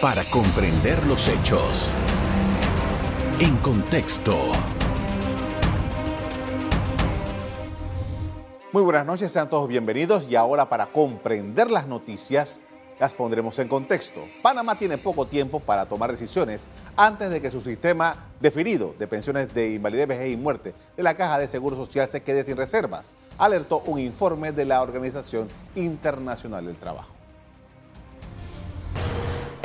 para comprender los hechos. En contexto. Muy buenas noches, sean todos bienvenidos y ahora para comprender las noticias las pondremos en contexto. Panamá tiene poco tiempo para tomar decisiones antes de que su sistema definido de pensiones de invalidez, vejez y muerte de la Caja de Seguro Social se quede sin reservas, alertó un informe de la Organización Internacional del Trabajo.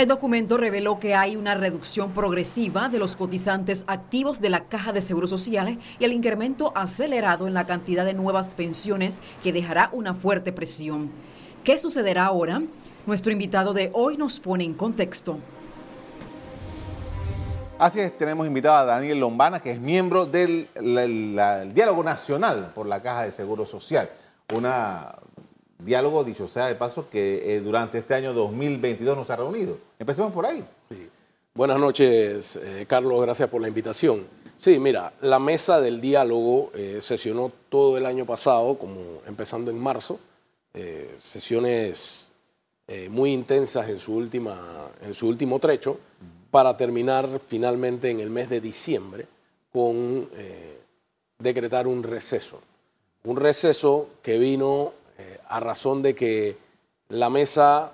El documento reveló que hay una reducción progresiva de los cotizantes activos de la Caja de Seguro Social y el incremento acelerado en la cantidad de nuevas pensiones que dejará una fuerte presión. ¿Qué sucederá ahora? Nuestro invitado de hoy nos pone en contexto. Así es, tenemos invitado a Daniel Lombana, que es miembro del Diálogo Nacional por la Caja de Seguro Social. Un diálogo, dicho sea de paso, que eh, durante este año 2022 nos ha reunido. Empecemos por ahí. Buenas noches, eh, Carlos, gracias por la invitación. Sí, mira, la mesa del diálogo eh, sesionó todo el año pasado, como empezando en marzo, sesiones muy intensas en su, última, en su último trecho para terminar finalmente en el mes de diciembre con decretar un receso. Un receso que vino eh, a razón de que la mesa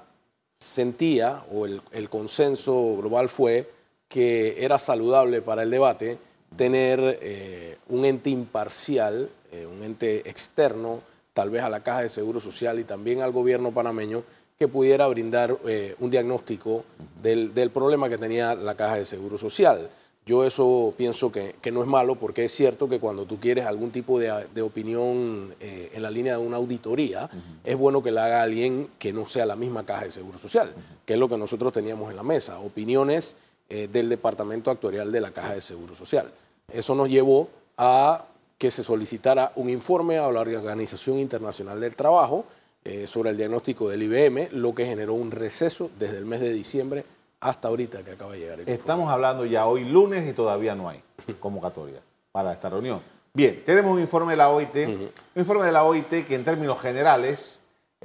sentía, o el, consenso global fue, que era saludable para el debate tener un ente imparcial, un ente externo, tal vez a la Caja de Seguro Social y también al gobierno panameño, que pudiera brindar eh, un diagnóstico del, problema que tenía la caja de seguro social. Yo eso pienso que, no es malo porque es cierto que cuando tú quieres algún tipo de, opinión eh, en la línea de una auditoría, es bueno que la haga alguien que no sea la misma caja de seguro social, que es lo que nosotros teníamos en la mesa, opiniones eh, del Departamento Actuarial de la Caja de Seguro Social. Eso nos llevó a que se solicitara un informe a la Organización Internacional del Trabajo, eh, sobre el diagnóstico del IBM, lo que generó un receso desde el mes de diciembre hasta ahorita que acaba de llegar. Estamos hablando ya hoy lunes y todavía no hay convocatoria para esta reunión. Bien, tenemos un informe de la OIT, un informe de la OIT que en términos generales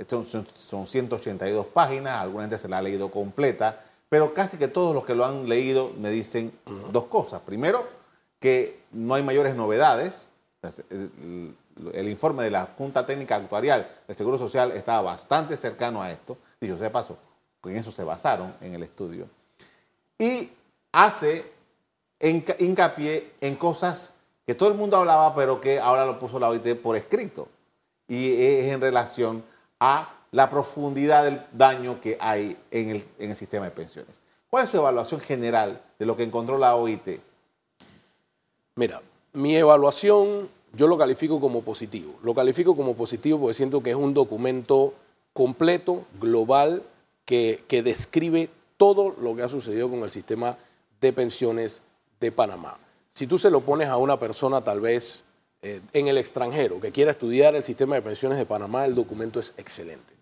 son, son 182 páginas, alguna gente se la ha leído completa, pero casi que todos los que lo han leído me dicen dos cosas. Primero, que no hay mayores novedades el informe de la Junta Técnica Actuarial del Seguro Social estaba bastante cercano a esto, dicho sea de paso, en eso se basaron en el estudio, y hace hincapié en cosas que todo el mundo hablaba, pero que ahora lo puso la OIT por escrito, y es en relación a la profundidad del daño que hay en el, en el sistema de pensiones. ¿Cuál es su evaluación general de lo que encontró la OIT? Mira, mi evaluación yo lo califico como positivo. Lo califico como positivo porque siento que es un documento completo, global, que, describe todo lo que ha sucedido con el sistema de pensiones de Panamá. Si tú se lo pones a una persona tal vez eh, en el extranjero que quiera estudiar el sistema de pensiones de Panamá, el documento es excelente.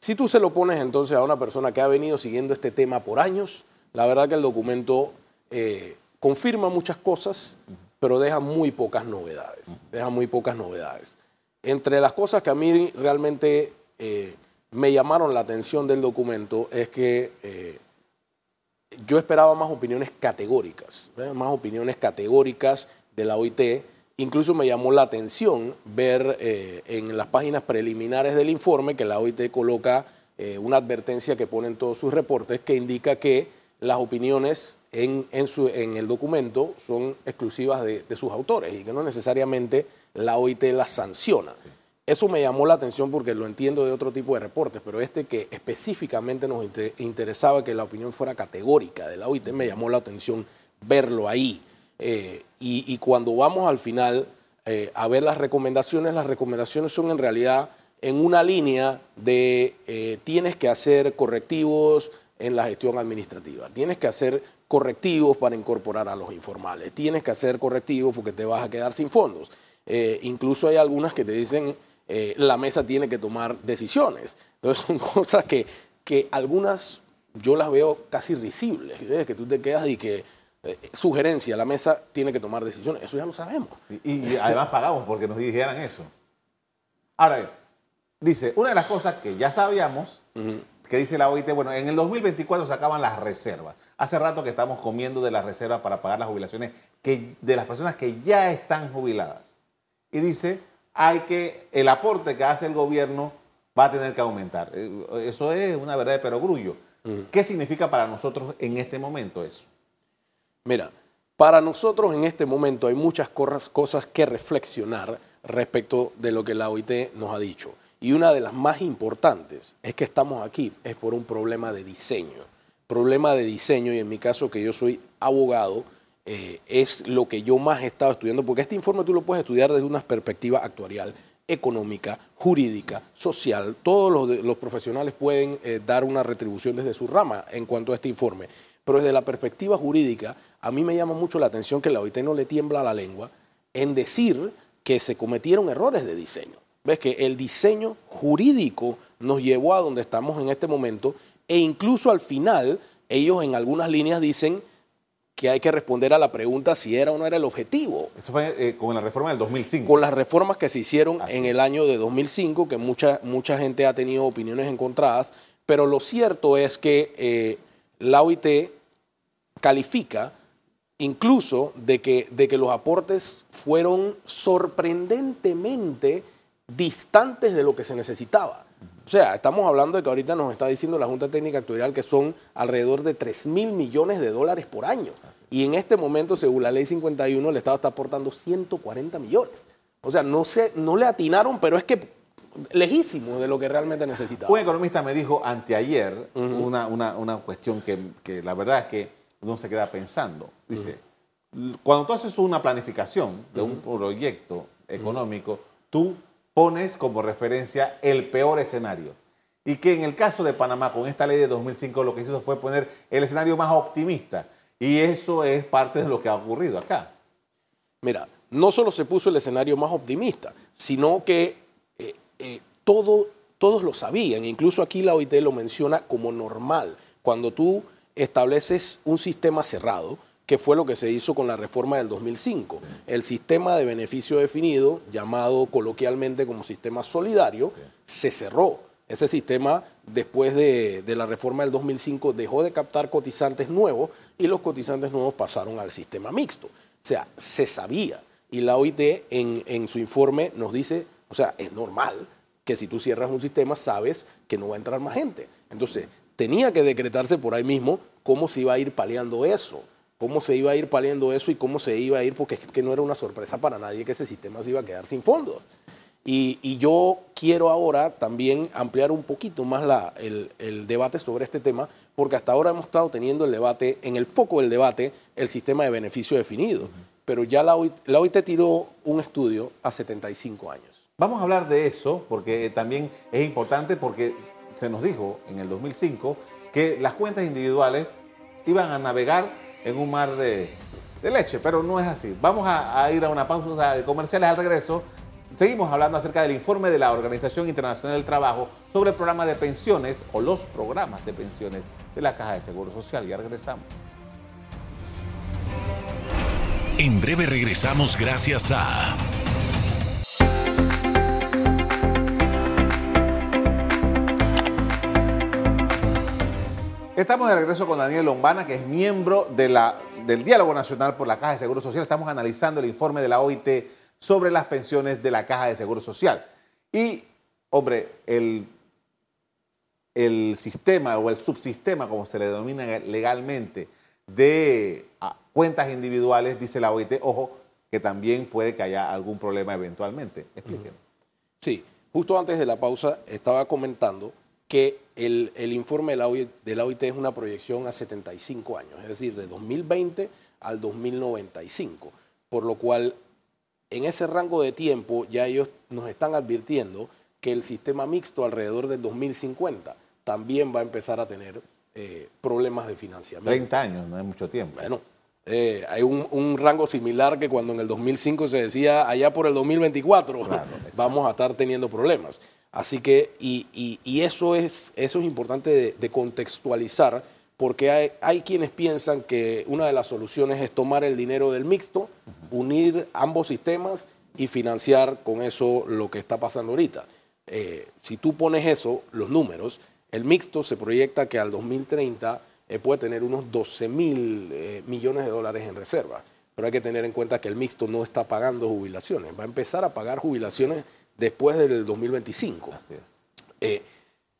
Si tú se lo pones entonces a una persona que ha venido siguiendo este tema por años, la verdad que el documento eh, confirma muchas cosas, pero deja muy pocas novedades. Deja muy pocas novedades. Entre las cosas que a mí realmente eh, me llamaron la atención del documento es que eh, yo esperaba más opiniones categóricas, más opiniones categóricas de la OIT. Incluso me llamó la atención ver eh, en las páginas preliminares del informe que la OIT coloca una advertencia que pone en todos sus reportes que indica que las opiniones en, el documento son exclusivas de, sus autores y que no necesariamente la OIT las sanciona. Eso me llamó la atención porque lo entiendo de otro tipo de reportes, pero este que específicamente nos interesaba que la opinión fuera categórica de la OIT me llamó la atención verlo ahí. Eh, y, cuando vamos al final eh, a ver las recomendaciones, las recomendaciones son en realidad en una línea de eh, tienes que hacer correctivos, en la gestión administrativa. Tienes que hacer correctivos para incorporar a los informales. Tienes que hacer correctivos porque te vas a quedar sin fondos. Incluso hay algunas que te dicen eh, la mesa tiene que tomar decisiones. Entonces son cosas que, que algunas yo las veo casi risibles, que tú te quedas y que eh, sugerencia, la mesa tiene que tomar decisiones. Eso ya lo sabemos. Y, además pagamos porque nos dijeran eso. Ahora dice, una de las cosas que ya sabíamos que dice la OIT, bueno, en el 2024 se acaban las reservas. Hace rato que estamos comiendo de las reservas para pagar las jubilaciones que, de las personas que ya están jubiladas. Y dice, hay que, el aporte que hace el gobierno va a tener que aumentar. Eh, eso es una verdad de perogrullo. ¿Qué significa para nosotros en este momento eso? Mira, para nosotros en este momento hay muchas cosas que reflexionar respecto de lo que la OIT nos ha dicho. Y una de las más importantes es que estamos aquí, es por un problema de diseño. Problema de diseño, y en mi caso que yo soy abogado, eh, es lo que yo más he estado estudiando, porque este informe tú lo puedes estudiar desde una perspectiva actuarial, económica, jurídica, social. Todos los, profesionales pueden eh, dar una retribución desde su rama en cuanto a este informe. Pero desde la perspectiva jurídica, a mí me llama mucho la atención que la OIT no le tiembla la lengua en decir que se cometieron errores de diseño. Ves que el diseño jurídico nos llevó a donde estamos en este momento e incluso al final ellos en algunas líneas dicen que hay que responder a la pregunta si era o no era el objetivo. Esto fue eh, con la reforma del 2005. Con las reformas que se hicieron en el año de 2005, que mucha, mucha gente ha tenido opiniones encontradas, pero lo cierto es que eh, la OIT califica incluso de que, de que los aportes fueron sorprendentemente distantes de lo que se necesitaba. O sea, estamos hablando de que ahorita nos está diciendo la Junta Técnica Actuarial que son alrededor de 3 mil millones de dólares por año. Y en este momento, según la ley 51, el Estado está aportando 140 millones. O sea, no, se, no le atinaron, pero es que lejísimo de lo que realmente necesitaba. Un economista me dijo anteayer una, una, cuestión que, que, la verdad es que uno se queda pensando. Dice, cuando tú haces una planificación de un proyecto económico, tú pones como referencia el peor escenario. Y que en el caso de Panamá, con esta ley de 2005, lo que hizo fue poner el escenario más optimista. Y eso es parte de lo que ha ocurrido acá. Mira, no solo se puso el escenario más optimista, sino que eh, eh, todo, todos lo sabían. Incluso aquí la OIT lo menciona como normal. Cuando tú estableces un sistema cerrado, que fue lo que se hizo con la reforma del 2005. El sistema de beneficio definido, llamado coloquialmente como sistema solidario, se cerró. Ese sistema, después de, la reforma del 2005, dejó de captar cotizantes nuevos y los cotizantes nuevos pasaron al sistema mixto. O sea, se sabía. Y la OIT en, en su informe nos dice, o sea, es normal que si tú cierras un sistema, sabes que no va a entrar más gente. Entonces, tenía que decretarse por ahí mismo cómo se iba a ir paliando eso cómo se iba a ir paliando eso y cómo se iba a ir, porque es que no era una sorpresa para nadie que ese sistema se iba a quedar sin fondos. Y, yo quiero ahora también ampliar un poquito más la, el, debate sobre este tema, porque hasta ahora hemos estado teniendo el debate, en el foco del debate, el sistema de beneficio definido. Pero ya la OIT, la OIT tiró un estudio a 75 años. Vamos a hablar de eso, porque también es importante, porque se nos dijo en el 2005 que las cuentas individuales iban a navegar en un mar de, leche, pero no es así. Vamos a, ir a una pausa de comerciales al regreso. Seguimos hablando acerca del informe de la Organización Internacional del Trabajo sobre el programa de pensiones o los programas de pensiones de la Caja de Seguro Social. Ya regresamos. En breve regresamos gracias a... Estamos de regreso con Daniel Lombana, que es miembro del Diálogo Nacional por la Caja de Seguro Social. Estamos analizando el informe de la OIT sobre las pensiones de la Caja de Seguro Social. Y, hombre, el, el sistema o el subsistema, como se le denomina legalmente, de ah, cuentas individuales, dice la OIT, ojo, que también puede que haya algún problema eventualmente. Explíquenos. Sí, justo antes de la pausa estaba comentando que el, informe de la, OIT, es una proyección a 75 años, es decir, de 2020 al 2095, por lo cual en ese rango de tiempo ya ellos nos están advirtiendo que el sistema mixto alrededor del 2050 también va a empezar a tener eh, problemas de financiamiento. 30 años, no es mucho tiempo. Bueno, eh, hay un, rango similar que cuando en el 2005 se decía allá por el 2024 vamos a estar teniendo problemas. Así que, y, eso, es, eso es importante de, contextualizar, porque hay, quienes piensan que una de las soluciones es tomar el dinero del mixto, unir ambos sistemas y financiar con eso lo que está pasando ahorita. Eh, si tú pones eso, los números, El mixto se proyecta que al 2030 eh, puede tener unos 12 mil eh, millones de dólares en reserva. Pero hay que tener en cuenta que el mixto no está pagando jubilaciones. Va a empezar a pagar jubilaciones después del 2025. Así es. Eh,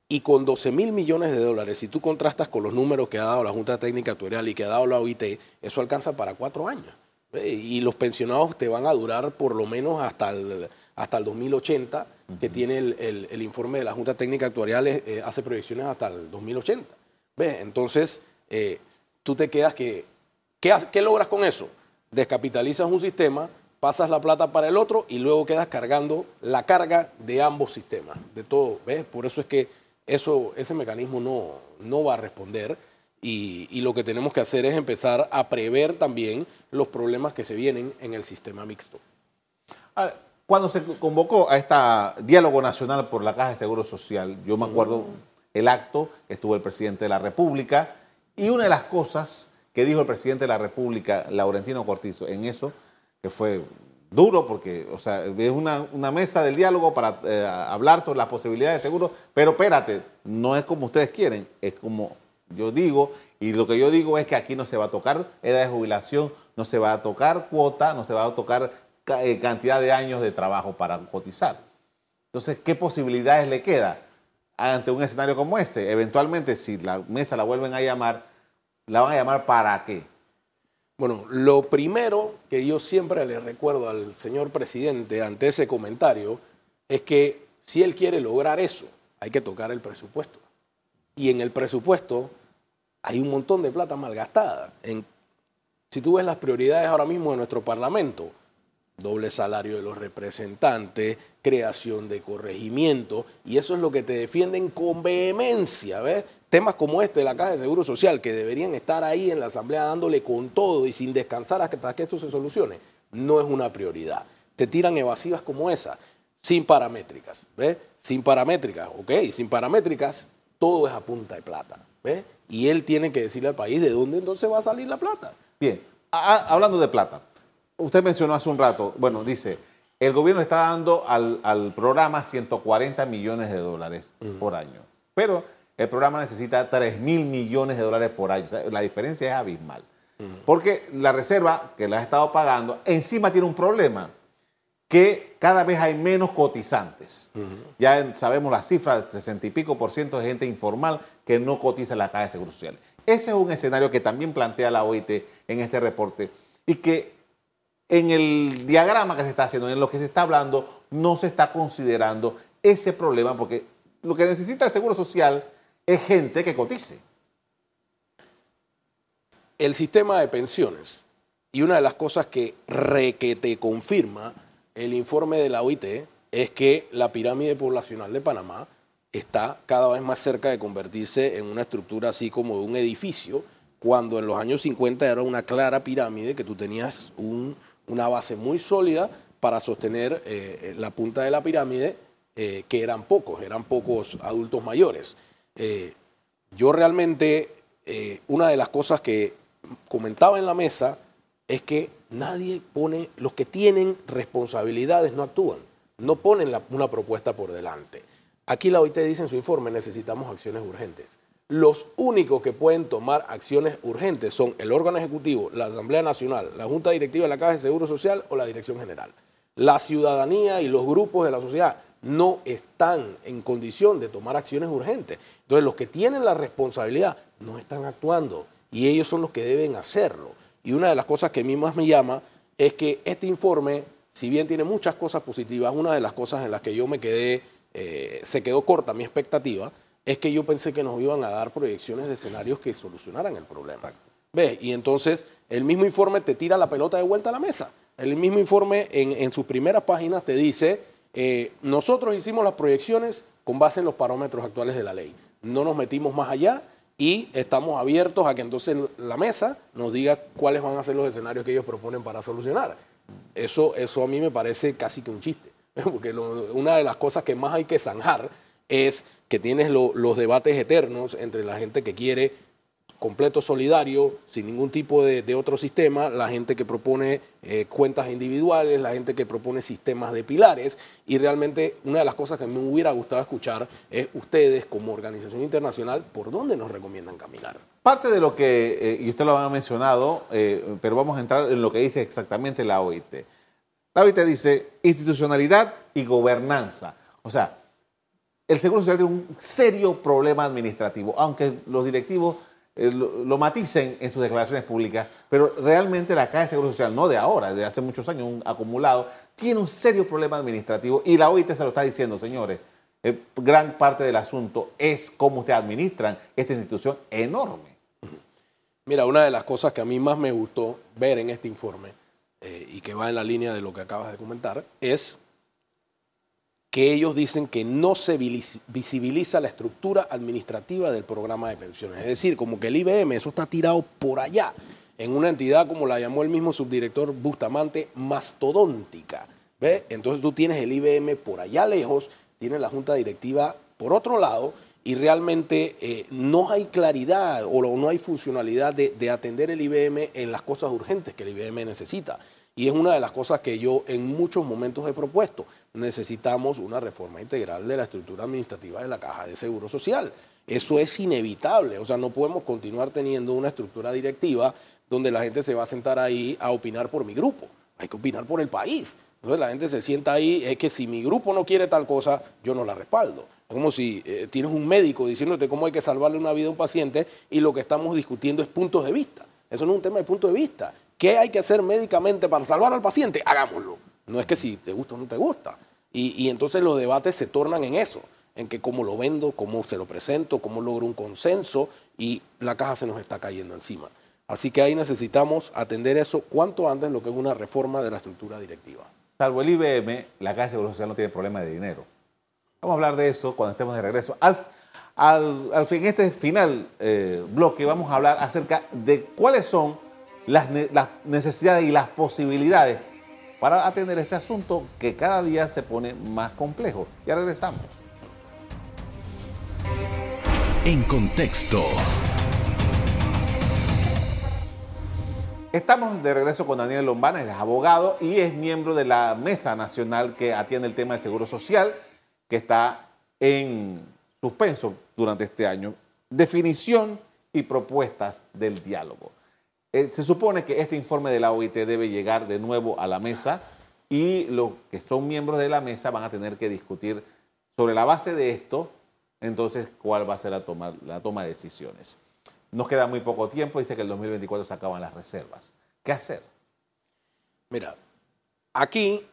y con 12 mil millones de dólares, si tú contrastas con los números que ha dado la Junta Técnica Actuarial y que ha dado la OIT, eso alcanza para cuatro años. Y los pensionados te van a durar por lo menos hasta el, hasta el 2080, que tiene el, el- el informe de la Junta Técnica Actuarial, eh, hace proyecciones hasta el 2080. ¿Ves? Entonces, eh, tú te quedas que... ¿qué, ¿Qué logras con eso? Descapitalizas un sistema, pasas la plata para el otro y luego quedas cargando la carga de ambos sistemas, de todo. ¿Ves? Por eso es que eso, ese mecanismo no, no va a responder y, y lo que tenemos que hacer es empezar a prever también los problemas que se vienen en el sistema mixto. Cuando se convocó a este diálogo nacional por la Caja de Seguro Social, yo me acuerdo el acto estuvo el presidente de la República y una de las cosas que dijo el presidente de la República, Laurentino Cortizo, en eso, que fue duro porque, o sea, es una, una mesa del diálogo para eh, hablar sobre las posibilidades del seguro, pero espérate, no es como ustedes quieren, es como yo digo, y lo que yo digo es que aquí no se va a tocar edad de jubilación, no se va a tocar cuota, no se va a tocar ca- eh, cantidad de años de trabajo para cotizar. Entonces, ¿qué posibilidades le queda ante un escenario como ese? Eventualmente, si la mesa la vuelven a llamar, ¿la van a llamar para qué? Bueno, lo primero que yo siempre le recuerdo al señor presidente ante ese comentario es que si él quiere lograr eso, hay que tocar el presupuesto. Y en el presupuesto hay un montón de plata malgastada. En, si tú ves las prioridades ahora mismo de nuestro Parlamento, doble salario de los representantes, creación de corregimiento, y eso es lo que te defienden con vehemencia, ¿ves? Temas como este de la Caja de Seguro Social, que deberían estar ahí en la Asamblea dándole con todo y sin descansar hasta que esto se solucione, no es una prioridad. Te tiran evasivas como esa, sin paramétricas, ¿ves? Sin paramétricas, ok, sin paramétricas, todo es a punta de plata, ¿ves? Y él tiene que decirle al país de dónde entonces va a salir la plata. Bien, a- hablando de plata, usted mencionó hace un rato, bueno, dice, el gobierno está dando al, al programa 140 millones de dólares por año, pero el programa necesita 3 mil millones de dólares por año. La diferencia es abismal. Porque la reserva que la ha estado pagando encima tiene un problema, que cada vez hay menos cotizantes. Ya sabemos las cifras, 60 y pico por ciento de gente informal que no cotiza en la Caja de Seguro Social. Ese es un escenario que también plantea la OIT en este reporte y que en el diagrama que se está haciendo, en lo que se está hablando, no se está considerando ese problema porque lo que necesita el Seguro Social es gente que cotice. el sistema de pensiones y una de las cosas que requete confirma el informe de la OIT es que la pirámide poblacional de Panamá está cada vez más cerca de convertirse en una estructura así como de un edificio, cuando en los años 50 era una clara pirámide que tú tenías un- una base muy sólida para sostener eh, la punta de la pirámide, eh, que eran pocos, eran pocos adultos mayores. Eh, yo realmente, eh, una de las cosas que comentaba en la mesa es que nadie pone, los que tienen responsabilidades no actúan, no ponen una propuesta por delante. Aquí la OIT dice en su informe, necesitamos acciones urgentes. Los únicos que pueden tomar acciones urgentes son el órgano ejecutivo, la Asamblea Nacional, la Junta Directiva de la Caja de Seguro Social o la Dirección General. La ciudadanía y los grupos de la sociedad no están en condición de tomar acciones urgentes. Entonces los que tienen la responsabilidad no están actuando y ellos son los que deben hacerlo. Y una de las cosas que a mí más me llama es que este informe, si bien tiene muchas cosas positivas, una de las cosas en las que yo me quedé, eh, se quedó corta mi expectativa, es que yo pensé que nos iban a dar proyecciones de escenarios que solucionaran el problema. ¿Ves? Y entonces el mismo informe te tira la pelota de vuelta a la mesa. El mismo informe en, en sus primeras páginas te dice, eh, nosotros hicimos las proyecciones con base en los parámetros actuales de la ley. No nos metimos más allá y estamos abiertos a que entonces la mesa nos diga cuáles van a ser los escenarios que ellos proponen para solucionar. Eso, eso a mí me parece casi que un chiste, porque una de las cosas que más hay que zanjar es que tienes lo- los debates eternos entre la gente que quiere completo solidario, sin ningún tipo de, otro sistema, la gente que propone eh, cuentas individuales, la gente que propone sistemas de pilares, y realmente una de las cosas que me hubiera gustado escuchar es ustedes como organización internacional, ¿por dónde nos recomiendan caminar? Parte de lo que, eh, y usted lo ha mencionado, eh, pero vamos a entrar en lo que dice exactamente la OIT. La OIT dice institucionalidad y gobernanza. O sea, el Seguro Social tiene un serio problema administrativo, aunque los directivos lo, lo maticen en sus declaraciones públicas, pero realmente la Caja de Seguro Social, no de ahora, de hace muchos años, un acumulado, tiene un serio problema administrativo y la OIT se lo está diciendo, señores. eh, gran parte del asunto es cómo ustedes administran esta institución enorme. Mira, una de las cosas que a mí más me gustó ver en este informe eh, y que va en la línea de lo que acabas de comentar es que ellos dicen que no se visi- visibiliza la estructura administrativa del programa de pensiones. Es decir, como que el IBM, eso está tirado por allá, en una entidad, como la llamó el mismo subdirector Bustamante, mastodóntica. ¿Ve? Entonces tú tienes el IBM por allá lejos, tienes la junta directiva por otro lado, y realmente eh, no hay claridad o no hay funcionalidad de atender el IBM en las cosas urgentes que el IBM necesita. Y es una de las cosas que yo en muchos momentos he propuesto. Necesitamos una reforma integral de la estructura administrativa de la Caja de Seguro Social. Eso es inevitable. O sea, no podemos continuar teniendo una estructura directiva donde la gente se va a sentar ahí a opinar por mi grupo. Hay que opinar por el país. Entonces la gente se sienta ahí, es que si mi grupo no quiere tal cosa, yo no la respaldo. Es como si eh, tienes un médico diciéndote cómo hay que salvarle una vida a un paciente y lo que estamos discutiendo es puntos de vista. Eso no es un tema de punto de vista. ¿Qué hay que hacer médicamente para salvar al paciente? Hagámoslo. No es que si te gusta o no te gusta. Y, entonces los debates se tornan en eso, en que cómo lo vendo, cómo se lo presento, cómo logro un consenso y la caja se nos está cayendo encima. Así que ahí necesitamos atender eso cuanto antes lo que es una reforma de la estructura directiva. Salvo el IBM, la Caja de Seguro Social no tiene problema de dinero. Vamos a hablar de eso cuando estemos de regreso. Al, al, al fin, este final eh, bloque vamos a hablar acerca de cuáles son las, ne- las necesidades y las posibilidades para atender este asunto que cada día se pone más complejo. Ya regresamos. En contexto. Estamos de regreso con Daniel Lombana, él es abogado y es miembro de la Mesa Nacional que atiende el tema del Seguro Social, que está en suspenso durante este año. Definición y propuestas del diálogo. Eh, se supone que este informe de la OIT debe llegar de nuevo a la mesa y los que son miembros de la mesa van a tener que discutir sobre la base de esto, entonces cuál va a ser la toma, de decisiones. Nos queda muy poco tiempo, dice que el 2024 se acaban las reservas. ¿Qué hacer? Mira, aquí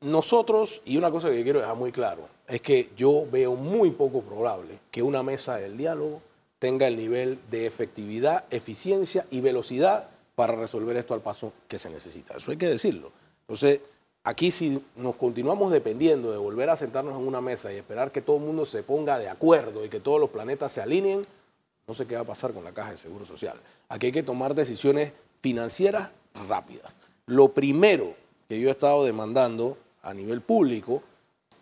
nosotros, y una cosa que quiero dejar muy claro, es que yo veo muy poco probable que una mesa del diálogo tenga el nivel de efectividad, eficiencia y velocidad para resolver esto al paso que se necesita. Eso hay que decirlo. Entonces, aquí si nos continuamos dependiendo de volver a sentarnos en una mesa y esperar que todo el mundo se ponga de acuerdo y que todos los planetas se alineen, no sé qué va a pasar con la caja de seguro social. Aquí hay que tomar decisiones financieras rápidas. Lo primero que yo he estado demandando a nivel público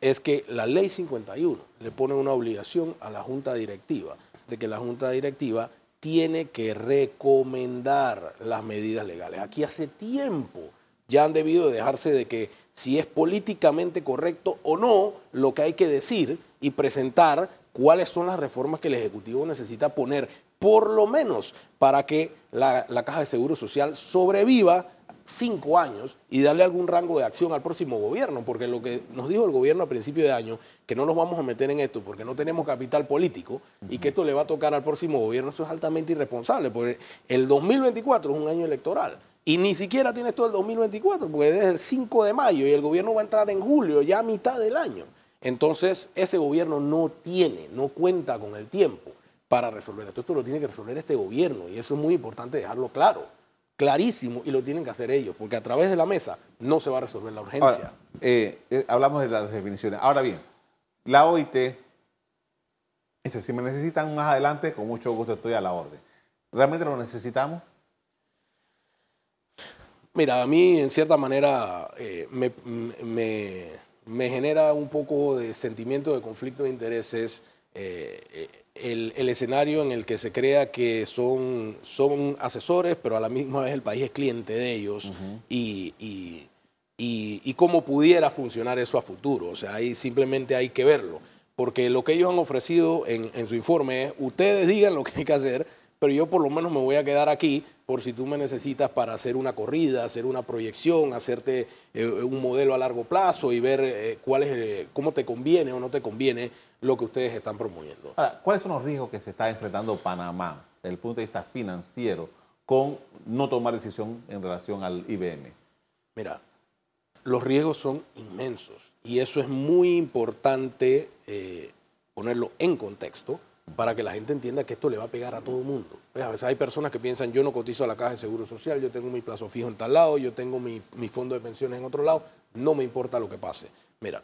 es que la ley 51 le pone una obligación a la junta directiva de que la junta directiva tiene que recomendar las medidas legales. Aquí hace tiempo ya han debido de dejarse de que si es políticamente correcto o no lo que hay que decir y presentar cuáles son las reformas que el Ejecutivo necesita poner, por lo menos para que la, la Caja de Seguro Social sobreviva cinco años y darle algún rango de acción al próximo gobierno, porque lo que nos dijo el gobierno a principio de año, que no nos vamos a meter en esto porque no tenemos capital político y que esto le va a tocar al próximo gobierno, eso es altamente irresponsable, porque el 2024 es un año electoral. Y ni siquiera tienes todo el 2024, porque es el 5 de mayo y el gobierno va a entrar en julio, ya a mitad del año. Entonces, ese gobierno no tiene, no cuenta con el tiempo para resolver esto. Esto lo tiene que resolver este gobierno y eso es muy importante dejarlo claro, clarísimo, y lo tienen que hacer ellos, porque a través de la mesa no se va a resolver la urgencia. Ahora, eh, eh, hablamos de las definiciones. Ahora bien, la OIT, dice, si me necesitan más adelante, con mucho gusto estoy a la orden. ¿Realmente lo necesitamos? Mira, a mí en cierta manera eh, me, me- me genera un poco de sentimiento de conflicto de intereses el, el escenario en el que se crea que son, son asesores, pero a la misma vez el país es cliente de ellos y, y- y- y cómo pudiera funcionar eso a futuro. O sea, ahí simplemente hay que verlo. Porque lo que ellos han ofrecido en, en su informe es, ustedes digan lo que hay que hacer, pero yo por lo menos me voy a quedar aquí por si tú me necesitas para hacer una corrida, hacer una proyección, hacerte eh, un modelo a largo plazo y ver eh, cuál es, eh, cómo te conviene o no te conviene lo que ustedes están promoviendo. Ahora, ¿cuáles son los riesgos que se está enfrentando Panamá desde el punto de vista financiero con no tomar decisión en relación al IBM? Mira, los riesgos son inmensos y eso es muy importante eh, ponerlo en contexto para que la gente entienda que esto le va a pegar a todo el mundo. Pues, A veces hay personas que piensan, yo no cotizo a la caja de seguro social, yo tengo mi plazo fijo en tal lado, yo tengo mi, mi fondo de pensiones en otro lado, no me importa lo que pase. Mira,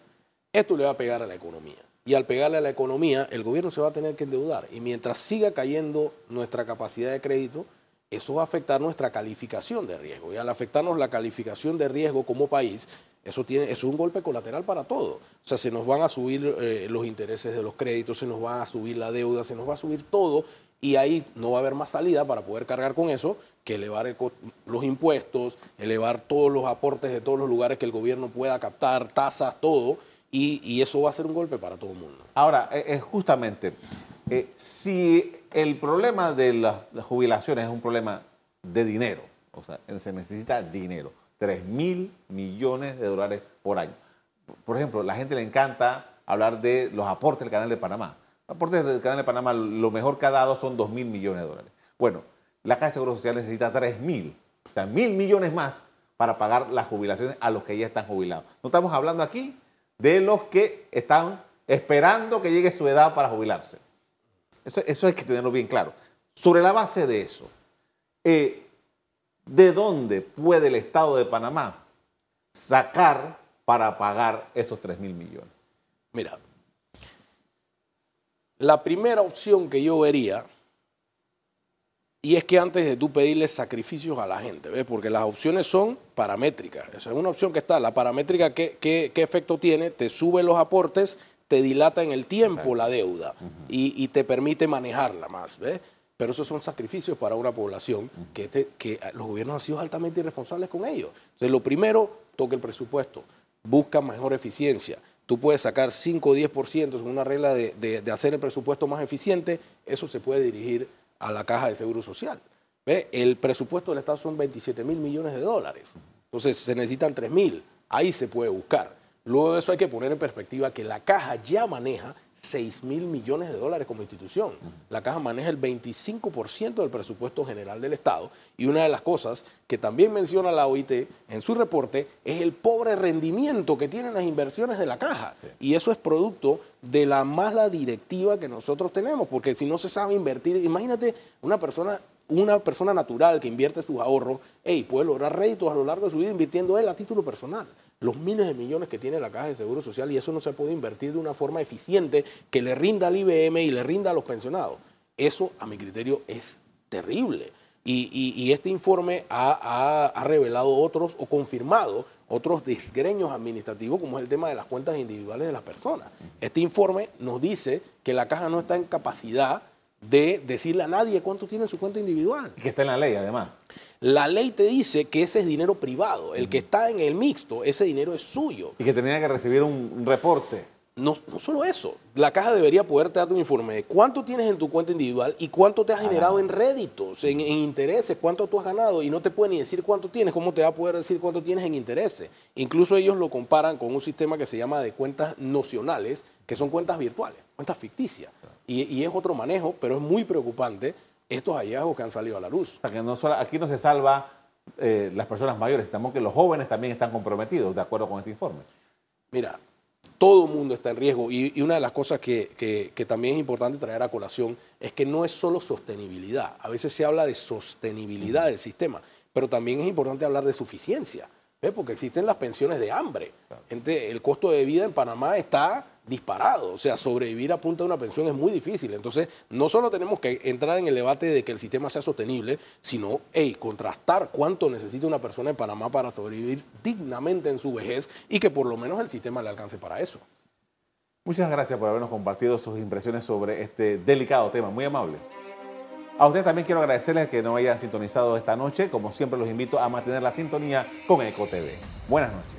esto le va a pegar a la economía. Y al pegarle a la economía, el gobierno se va a tener que endeudar. Y mientras siga cayendo nuestra capacidad de crédito, eso va a afectar nuestra calificación de riesgo. Y al afectarnos la calificación de riesgo como país, eso, tiene, eso es un golpe colateral para todo. O sea, se nos van a subir eh, los intereses de los créditos, se nos va a subir la deuda, se nos va a subir todo. Y ahí no va a haber más salida para poder cargar con eso que elevar los impuestos, elevar todos los aportes de todos los lugares que el gobierno pueda captar, tasas, todo. Y, eso va a ser un golpe para todo el mundo. Ahora, eh, eh, justamente, eh, si el problema de las, las jubilaciones es un problema de dinero, o sea, se necesita dinero, 3 mil millones de dólares por año. Por ejemplo, la gente le encanta hablar de los aportes del Canal de Panamá. Los aportes del Canal de Panamá, lo mejor que ha dado son 2 mil millones de dólares. Bueno, la Caja de Seguro Social necesita 3 mil, o sea, mil millones más para pagar las jubilaciones a los que ya están jubilados. No estamos hablando aquí de los que están esperando que llegue su edad para jubilarse. Eso, eso hay que tenerlo bien claro. Sobre la base de eso, eh, ¿de dónde puede el Estado de Panamá sacar para pagar esos 3 mil millones? Mira, la primera opción que yo vería, y es que antes de tú pedirle sacrificios a la gente, ¿ves? porque las opciones son paramétricas. Esa es una opción que está. La paramétrica, ¿qué, qué, qué efecto tiene? Te sube los aportes, te dilata en el tiempo la deuda y, y te permite manejarla más. ¿ves? Pero esos son sacrificios para una población que, que los gobiernos han sido altamente irresponsables con ellos. Entonces, lo primero, toca el presupuesto, busca mejor eficiencia. Tú puedes sacar 5 o 10% según una regla de, de- de hacer el presupuesto más eficiente, eso se puede dirigir a la caja de seguro social. ¿Ve? El presupuesto del Estado son 27 mil millones de dólares. Entonces se necesitan 3 mil. Ahí se puede buscar. Luego de eso hay que poner en perspectiva que la caja ya maneja 6 mil millones de dólares como institución. La caja maneja el 25% del presupuesto general del Estado. Y una de las cosas que también menciona la OIT en su reporte es el pobre rendimiento que tienen las inversiones de la caja. Y eso es producto de la mala directiva que nosotros tenemos, porque si no se sabe invertir, imagínate una persona una persona natural que invierte sus ahorros, hey, puede lograr réditos a lo largo de su vida invirtiendo él a título personal. Los miles de millones que tiene la Caja de Seguro Social y eso no se puede invertir de una forma eficiente que le rinda al IBM y le rinda a los pensionados. Eso, a mi criterio, es terrible. Y, este informe ha, ha- ha revelado otros o confirmado otros desgreños administrativos, como es el tema de las cuentas individuales de las personas. Este informe nos dice que la caja no está en capacidad de decirle a nadie cuánto tiene en su cuenta individual. Y que está en la ley, además. La ley te dice que ese es dinero privado. El que está en el mixto, ese dinero es suyo. Y que tenía que recibir un reporte. No, no solo eso, la caja debería poderte darte un informe de cuánto tienes en tu cuenta individual y cuánto te has generado en réditos, en, en intereses, cuánto tú has ganado y no te puede ni decir cuánto tienes, cómo te va a poder decir cuánto tienes en intereses. Incluso ellos lo comparan con un sistema que se llama de cuentas nocionales, que son cuentas virtuales, cuentas ficticias. Y, y es otro manejo, pero es muy preocupante estos hallazgos que han salido a la luz. O sea, que no solo, aquí no se salva eh, las personas mayores, sino que los jóvenes también están comprometidos, de acuerdo con este informe. Mira, todo el mundo está en riesgo y, y una de las cosas que, que- que también es importante traer a colación es que no es solo sostenibilidad. A veces se habla de sostenibilidad del sistema, pero también es importante hablar de suficiencia, ¿ves? porque existen las pensiones de hambre. Gente, el costo de vida en Panamá está disparado. O sea, sobrevivir a punta de una pensión es muy difícil. Entonces, no solo tenemos que entrar en el debate de que el sistema sea sostenible, sino hey, contrastar cuánto necesita una persona en Panamá para sobrevivir dignamente en su vejez y que por lo menos el sistema le alcance para eso. Muchas gracias por habernos compartido sus impresiones sobre este delicado tema. Muy amable. A ustedes también quiero agradecerles que nos hayan sintonizado esta noche. Como siempre, los invito a mantener la sintonía con EcoTV. Buenas noches